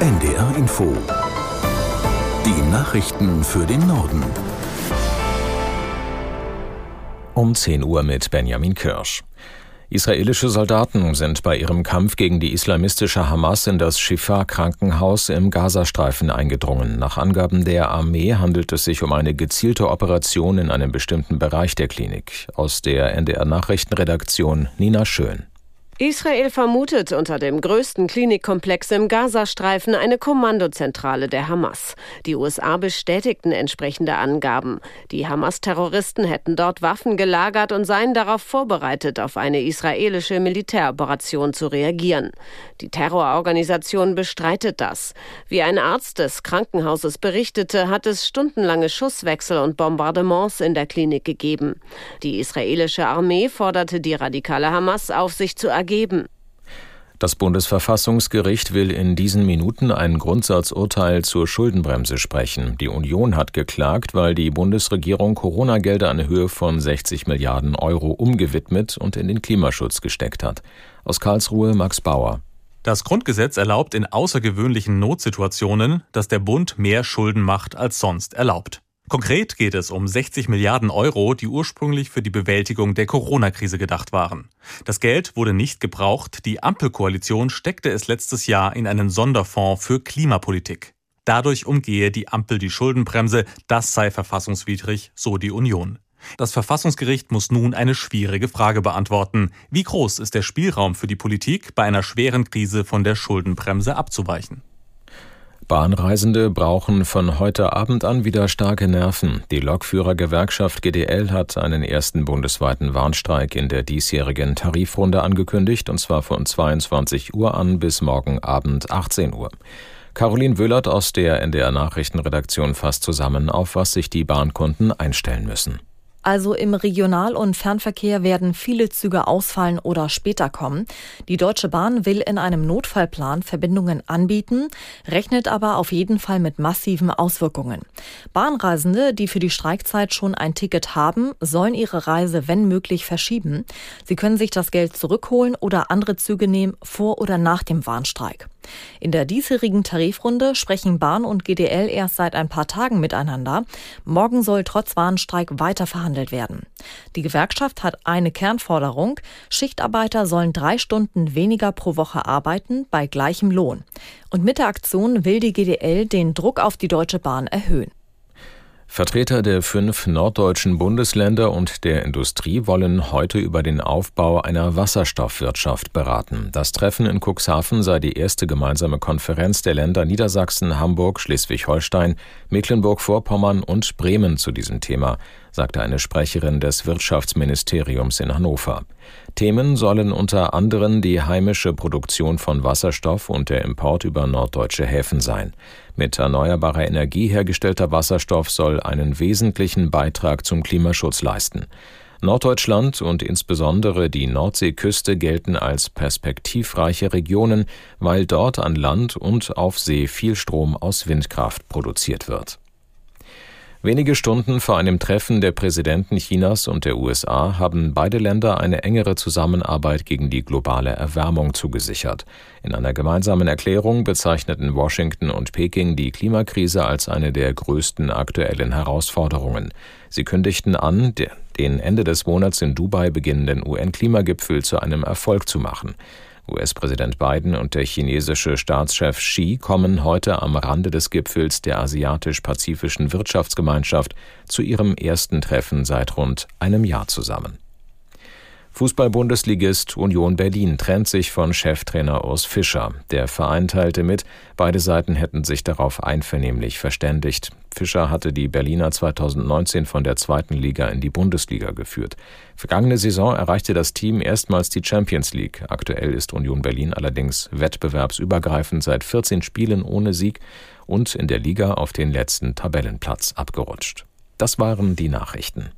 NDR Info. Die Nachrichten für den Norden. Um 10 Uhr mit Benjamin Kirsch. Israelische Soldaten sind bei ihrem Kampf gegen die islamistische Hamas in das Shifa-Krankenhaus im Gazastreifen eingedrungen. Nach Angaben der Armee handelt es sich um eine gezielte Operation in einem bestimmten Bereich der Klinik. Aus der NDR Nachrichtenredaktion Nina Schön. Israel vermutet unter dem größten Klinikkomplex im Gazastreifen eine Kommandozentrale der Hamas. Die USA bestätigten entsprechende Angaben. Die Hamas-Terroristen hätten dort Waffen gelagert und seien darauf vorbereitet, auf eine israelische Militäroperation zu reagieren. Die Terrororganisation bestreitet das. Wie ein Arzt des Krankenhauses berichtete, hat es stundenlange Schusswechsel und Bombardements in der Klinik gegeben. Die israelische Armee forderte die radikale Hamas auf, sich zu ergeben geben. Das Bundesverfassungsgericht will in diesen Minuten ein Grundsatzurteil zur Schuldenbremse sprechen. Die Union hat geklagt, weil die Bundesregierung Corona-Gelder in Höhe von 60 Milliarden Euro umgewidmet und in den Klimaschutz gesteckt hat. Aus Karlsruhe Max Bauer. Das Grundgesetz erlaubt in außergewöhnlichen Notsituationen, dass der Bund mehr Schulden macht als sonst erlaubt. Konkret geht es um 60 Milliarden Euro, die ursprünglich für die Bewältigung der Corona-Krise gedacht waren. Das Geld wurde nicht gebraucht, die Ampelkoalition steckte es letztes Jahr in einen Sonderfonds für Klimapolitik. Dadurch umgehe die Ampel die Schuldenbremse, das sei verfassungswidrig, so die Union. Das Verfassungsgericht muss nun eine schwierige Frage beantworten. Wie groß ist der Spielraum für die Politik, bei einer schweren Krise von der Schuldenbremse abzuweichen? Bahnreisende brauchen von heute Abend an wieder starke Nerven. Die Lokführergewerkschaft GDL hat einen ersten bundesweiten Warnstreik in der diesjährigen Tarifrunde angekündigt, und zwar von 22 Uhr an bis morgen Abend 18 Uhr. Caroline Wöhlert aus der NDR Nachrichtenredaktion fasst zusammen, auf was sich die Bahnkunden einstellen müssen. Also im Regional- und Fernverkehr werden viele Züge ausfallen oder später kommen. Die Deutsche Bahn will in einem Notfallplan Verbindungen anbieten, rechnet aber auf jeden Fall mit massiven Auswirkungen. Bahnreisende, die für die Streikzeit schon ein Ticket haben, sollen ihre Reise wenn möglich verschieben. Sie können sich das Geld zurückholen oder andere Züge nehmen vor oder nach dem Warnstreik. In der diesjährigen Tarifrunde sprechen Bahn und GDL erst seit ein paar Tagen miteinander. Morgen soll trotz Warnstreik weiter verhandelt werden. Die Gewerkschaft hat eine Kernforderung. Schichtarbeiter sollen drei Stunden weniger pro Woche arbeiten bei gleichem Lohn. Und mit der Aktion will die GDL den Druck auf die Deutsche Bahn erhöhen. Vertreter der fünf norddeutschen Bundesländer und der Industrie wollen heute über den Aufbau einer Wasserstoffwirtschaft beraten. Das Treffen in Cuxhaven sei die erste gemeinsame Konferenz der Länder Niedersachsen, Hamburg, Schleswig-Holstein, Mecklenburg-Vorpommern und Bremen zu diesem Thema, sagte eine Sprecherin des Wirtschaftsministeriums in Hannover. Themen sollen unter anderem die heimische Produktion von Wasserstoff und der Import über norddeutsche Häfen sein. Mit erneuerbarer Energie hergestellter Wasserstoff soll einen wesentlichen Beitrag zum Klimaschutz leisten. Norddeutschland und insbesondere die Nordseeküste gelten als perspektivreiche Regionen, weil dort an Land und auf See viel Strom aus Windkraft produziert wird. Wenige Stunden vor einem Treffen der Präsidenten Chinas und der USA haben beide Länder eine engere Zusammenarbeit gegen die globale Erwärmung zugesichert. In einer gemeinsamen Erklärung bezeichneten Washington und Peking die Klimakrise als eine der größten aktuellen Herausforderungen. Sie kündigten an, den Ende des Monats in Dubai beginnenden UN-Klimagipfel zu einem Erfolg zu machen. US-Präsident Biden und der chinesische Staatschef Xi kommen heute am Rande des Gipfels der Asiatisch-Pazifischen Wirtschaftsgemeinschaft zu ihrem ersten Treffen seit rund einem Jahr zusammen. Fußball-Bundesligist Union Berlin trennt sich von Cheftrainer Urs Fischer. Der Verein teilte mit, beide Seiten hätten sich darauf einvernehmlich verständigt. Fischer hatte die Berliner 2019 von der zweiten Liga in die Bundesliga geführt. Vergangene Saison erreichte das Team erstmals die Champions League. Aktuell ist Union Berlin allerdings wettbewerbsübergreifend seit 14 Spielen ohne Sieg und in der Liga auf den letzten Tabellenplatz abgerutscht. Das waren die Nachrichten.